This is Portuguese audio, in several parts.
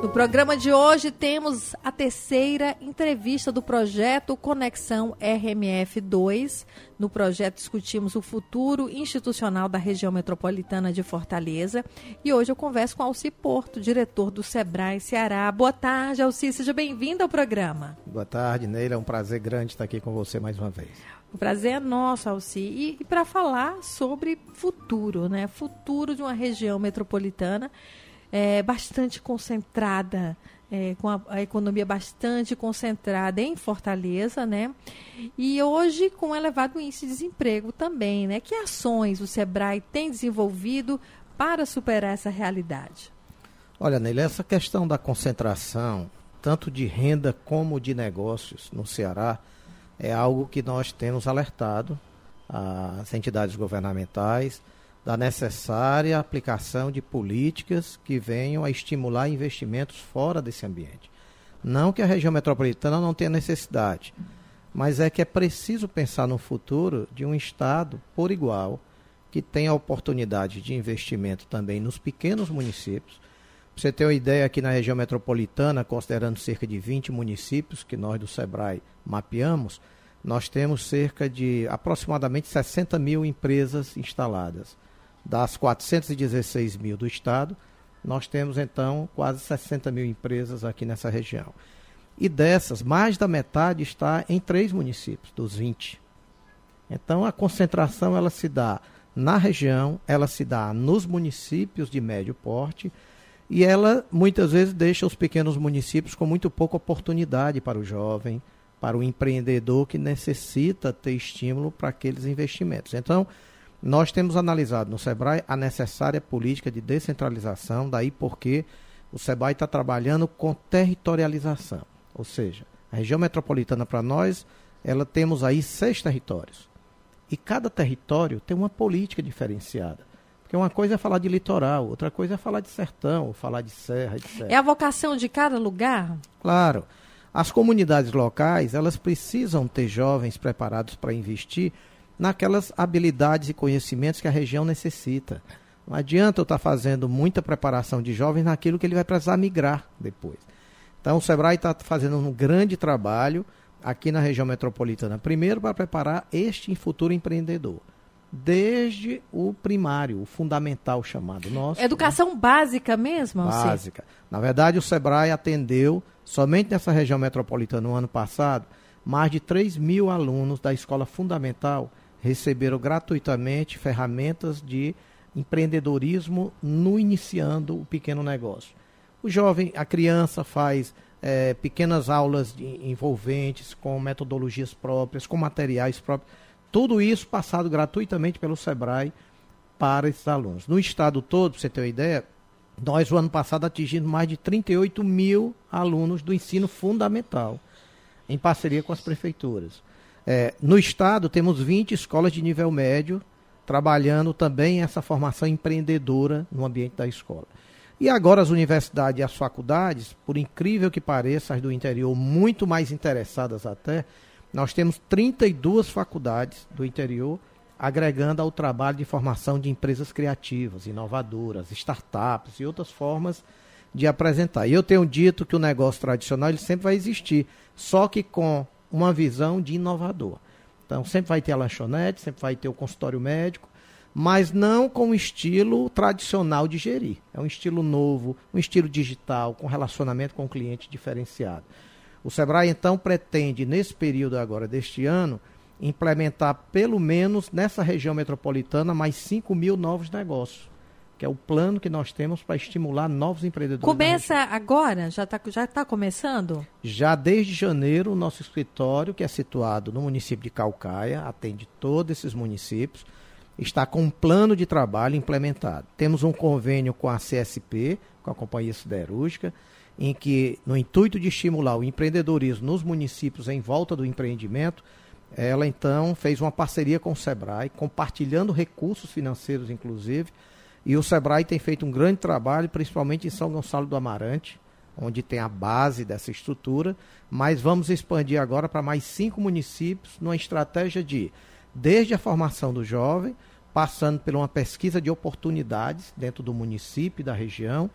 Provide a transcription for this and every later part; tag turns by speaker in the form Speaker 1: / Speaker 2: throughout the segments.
Speaker 1: No programa de hoje temos a terceira entrevista do projeto Conexão RMF2. No projeto discutimos o futuro institucional da região metropolitana de Fortaleza. E hoje eu converso com Alci Porto, diretor do Sebrae Ceará. Boa tarde, Alci, seja bem-vindo ao programa.
Speaker 2: Boa tarde, Neila. É um prazer grande estar aqui com você mais uma vez.
Speaker 1: O prazer é nosso, Alci. E, e para falar sobre futuro, né? Futuro de uma região metropolitana é, bastante concentrada, é, com a, a, economia bastante concentrada em Fortaleza, né? E hoje com um elevado índice de desemprego também, né? Que ações o Sebrae tem desenvolvido para superar essa realidade?
Speaker 2: Olha, Neila, essa questão da concentração, tanto de renda como de negócios no Ceará, é algo que nós temos alertado as entidades governamentais, da necessária aplicação de políticas que venham a estimular investimentos fora desse ambiente. Não que a região metropolitana não tenha necessidade, mas é que é preciso pensar no futuro de um Estado por igual, que tenha oportunidade de investimento também nos pequenos municípios. Para você ter uma ideia, aqui na região metropolitana, considerando cerca de 20 municípios que nós do SEBRAE mapeamos, nós temos cerca de aproximadamente 60 mil empresas instaladas das 416 mil do Estado, nós temos então quase 60 mil empresas aqui nessa região. E dessas, mais da metade está em três municípios, dos 20. Então a concentração ela se dá na região, ela se dá nos municípios de médio porte e ela muitas vezes deixa os pequenos municípios com muito pouca oportunidade para o jovem, para o empreendedor que necessita ter estímulo para aqueles investimentos. Então, nós temos analisado no SEBRAE a necessária política de descentralização, daí porque o SEBRAE está trabalhando com territorialização. Ou seja, a região metropolitana para nós, ela temos aí seis territórios. E cada território tem uma política diferenciada. Porque uma coisa é falar de litoral, outra coisa é falar de sertão, falar de serra, etc.
Speaker 1: É a vocação de cada lugar?
Speaker 2: Claro. As comunidades locais, elas precisam ter jovens preparados para investir naquelas habilidades e conhecimentos que a região necessita. Não adianta eu estar fazendo muita preparação de jovens naquilo que ele vai precisar migrar depois. Então, o Sebrae está fazendo um grande trabalho aqui na região metropolitana, primeiro para preparar este futuro empreendedor. Desde o primário, o fundamental chamado nosso.
Speaker 1: Educação né? básica mesmo?
Speaker 2: Básica. Na verdade, o Sebrae atendeu, somente nessa região metropolitana no ano passado, mais de 3 mil alunos da escola fundamental receberam gratuitamente ferramentas de empreendedorismo no iniciando o pequeno negócio. O jovem, a criança faz é, pequenas aulas envolventes com metodologias próprias, com materiais próprios. Tudo isso passado gratuitamente pelo SEBRAE para esses alunos. No estado todo, para você ter uma ideia, nós, o ano passado, atingimos mais de 38 mil alunos do ensino fundamental, em parceria com as prefeituras. É, no estado, temos 20 escolas de nível médio trabalhando também essa formação empreendedora no ambiente da escola. E agora as universidades e as faculdades, por incrível que pareça, as do interior muito mais interessadas até, nós temos 32 faculdades do interior agregando ao trabalho de formação de empresas criativas, inovadoras, startups e outras formas de apresentar. E eu tenho dito que o negócio tradicional ele sempre vai existir, só que com uma visão de inovador. Então, sempre vai ter a lanchonete, sempre vai ter o consultório médico, mas não com o estilo tradicional de gerir. É um estilo novo, um estilo digital, com relacionamento com o cliente diferenciado. O Sebrae, então, pretende, nesse período agora deste ano, implementar pelo menos nessa região metropolitana mais 5 mil novos negócios que é o plano que nós temos para estimular novos empreendedores.
Speaker 1: Começa agora? Já está já tá começando?
Speaker 2: Já desde janeiro, o nosso escritório, que é situado no município de Calcaia, atende todos esses municípios, está com um plano de trabalho implementado. Temos um convênio com a CSP, com a Companhia Siderúrgica, em que, no intuito de estimular o empreendedorismo nos municípios em volta do empreendimento, ela então fez uma parceria com o SEBRAE, compartilhando recursos financeiros, inclusive, e o Sebrae tem feito um grande trabalho, principalmente em São Gonçalo do Amarante, onde tem a base dessa estrutura, mas vamos expandir agora para mais cinco municípios, numa estratégia de, desde a formação do jovem, passando por uma pesquisa de oportunidades dentro do município e da região,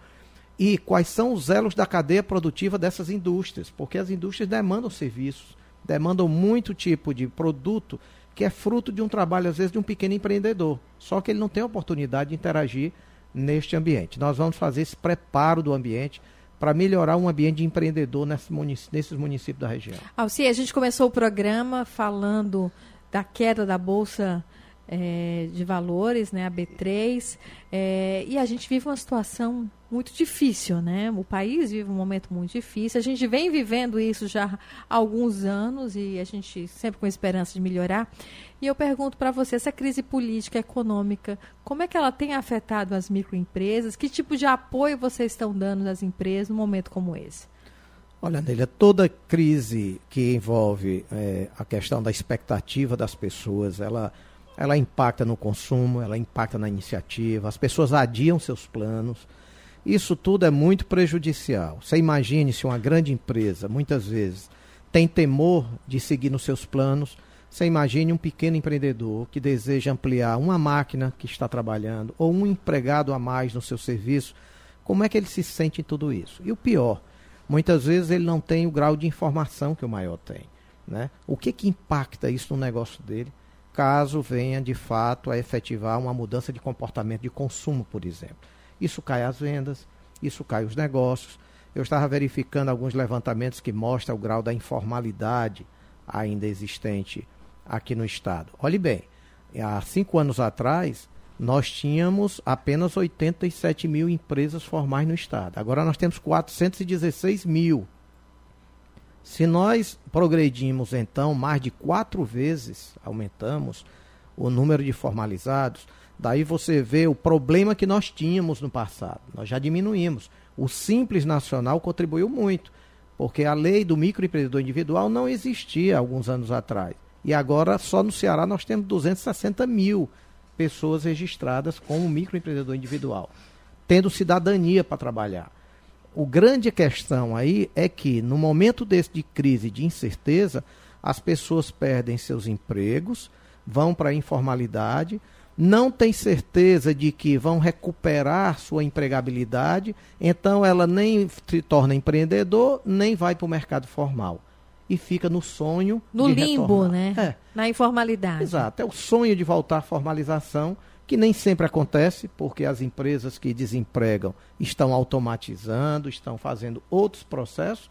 Speaker 2: e quais são os elos da cadeia produtiva dessas indústrias, porque as indústrias demandam serviços, demandam muito tipo de produto que é fruto de um trabalho, às vezes, de um pequeno empreendedor. Só que ele não tem oportunidade de interagir neste ambiente. Nós vamos fazer esse preparo do ambiente para melhorar um ambiente de empreendedor nesses municípios da região.
Speaker 1: Alci, a gente começou o programa falando da queda da Bolsa é, de valores, né, a B3, é, e a gente vive uma situação muito difícil, né? O país vive um momento muito difícil. A gente vem vivendo isso já há alguns anos e a gente sempre com esperança de melhorar. E eu pergunto para você, essa crise política, econômica, como é que ela tem afetado as microempresas? Que tipo de apoio vocês estão dando às empresas num momento como esse?
Speaker 2: Olha, Nélia, toda crise que envolve é, a questão da expectativa das pessoas, ela ela impacta no consumo, ela impacta na iniciativa, as pessoas adiam seus planos. Isso tudo é muito prejudicial. Você imagine se uma grande empresa, muitas vezes, tem temor de seguir nos seus planos. Você imagine um pequeno empreendedor que deseja ampliar uma máquina que está trabalhando ou um empregado a mais no seu serviço. Como é que ele se sente em tudo isso? E o pior, muitas vezes ele não tem o grau de informação que o maior tem. Né? O que, que impacta isso no negócio dele? Caso venha de fato a efetivar uma mudança de comportamento de consumo, por exemplo. Isso cai as vendas, isso cai os negócios. Eu estava verificando alguns levantamentos que mostram o grau da informalidade ainda existente aqui no Estado. Olhe bem, há cinco anos atrás, nós tínhamos apenas 87 mil empresas formais no Estado. Agora nós temos 416 mil. Se nós progredimos, então, mais de quatro vezes, aumentamos o número de formalizados, daí você vê o problema que nós tínhamos no passado. Nós já diminuímos. O Simples Nacional contribuiu muito, porque a lei do microempreendedor individual não existia alguns anos atrás. E agora, só no Ceará, nós temos 260 mil pessoas registradas como microempreendedor individual, tendo cidadania para trabalhar o grande questão aí é que no momento desse de crise, de incerteza, as pessoas perdem seus empregos, vão para a informalidade, não tem certeza de que vão recuperar sua empregabilidade, então ela nem se torna empreendedor, nem vai para o mercado formal. E fica no sonho.
Speaker 1: No limbo,
Speaker 2: retornar.
Speaker 1: né? É. Na informalidade.
Speaker 2: Exato. É o sonho de voltar à formalização que nem sempre acontece, porque as empresas que desempregam estão automatizando, estão fazendo outros processos,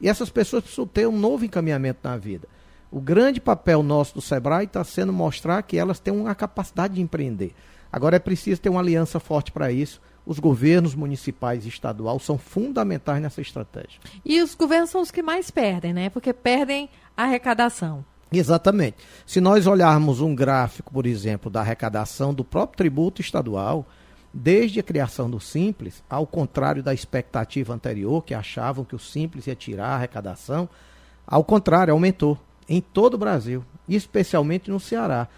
Speaker 2: e essas pessoas precisam ter um novo encaminhamento na vida. O grande papel nosso do Sebrae está sendo mostrar que elas têm uma capacidade de empreender. Agora é preciso ter uma aliança forte para isso. Os governos municipais e estaduais são fundamentais nessa estratégia.
Speaker 1: E os governos são os que mais perdem, né? Porque perdem a arrecadação.
Speaker 2: Exatamente. Se nós olharmos um gráfico, por exemplo, da arrecadação do próprio tributo estadual, desde a criação do Simples, ao contrário da expectativa anterior, que achavam que o Simples ia tirar a arrecadação, ao contrário, aumentou em todo o Brasil, especialmente no Ceará.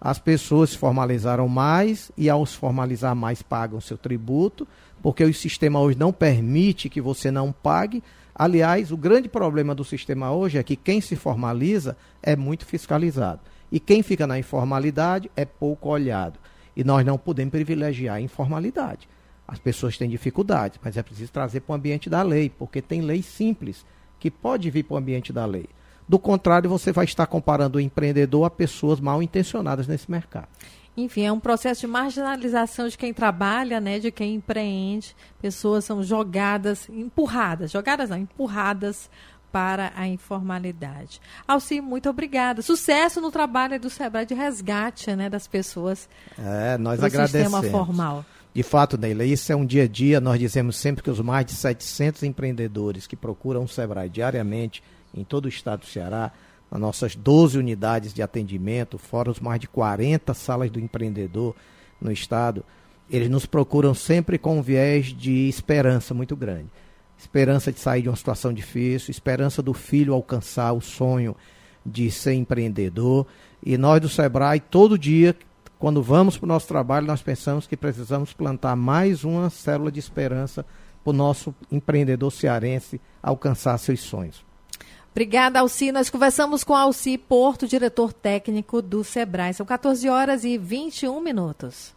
Speaker 2: As pessoas se formalizaram mais e, ao se formalizar mais, pagam seu tributo, porque o sistema hoje não permite que você não pague, Aliás, o grande problema do sistema hoje é que quem se formaliza é muito fiscalizado. E quem fica na informalidade é pouco olhado. E nós não podemos privilegiar a informalidade. As pessoas têm dificuldades, mas é preciso trazer para o ambiente da lei, porque tem lei simples que pode vir para o ambiente da lei. Do contrário, você vai estar comparando o empreendedor a pessoas mal intencionadas nesse mercado.
Speaker 1: Enfim, é um processo de marginalização de quem trabalha, né, de quem empreende. Pessoas são jogadas, empurradas, jogadas não, empurradas para a informalidade. Alci, muito obrigada. Sucesso no trabalho do Sebrae de resgate né, das pessoas
Speaker 2: é, nós agradecemos.
Speaker 1: sistema formal.
Speaker 2: De fato, Neila, isso é um dia a dia. Nós dizemos sempre que os mais de 700 empreendedores que procuram o Sebrae diariamente em todo o estado do Ceará nas nossas 12 unidades de atendimento, fora os mais de 40 salas do empreendedor no estado, eles nos procuram sempre com um viés de esperança muito grande. Esperança de sair de uma situação difícil, esperança do filho alcançar o sonho de ser empreendedor. E nós do Sebrae, todo dia, quando vamos para o nosso trabalho, nós pensamos que precisamos plantar mais uma célula de esperança para o nosso empreendedor cearense alcançar seus sonhos.
Speaker 1: Obrigada, Alci. Nós conversamos com Alci Porto, diretor técnico do Sebrae. São 14 horas e 21 minutos.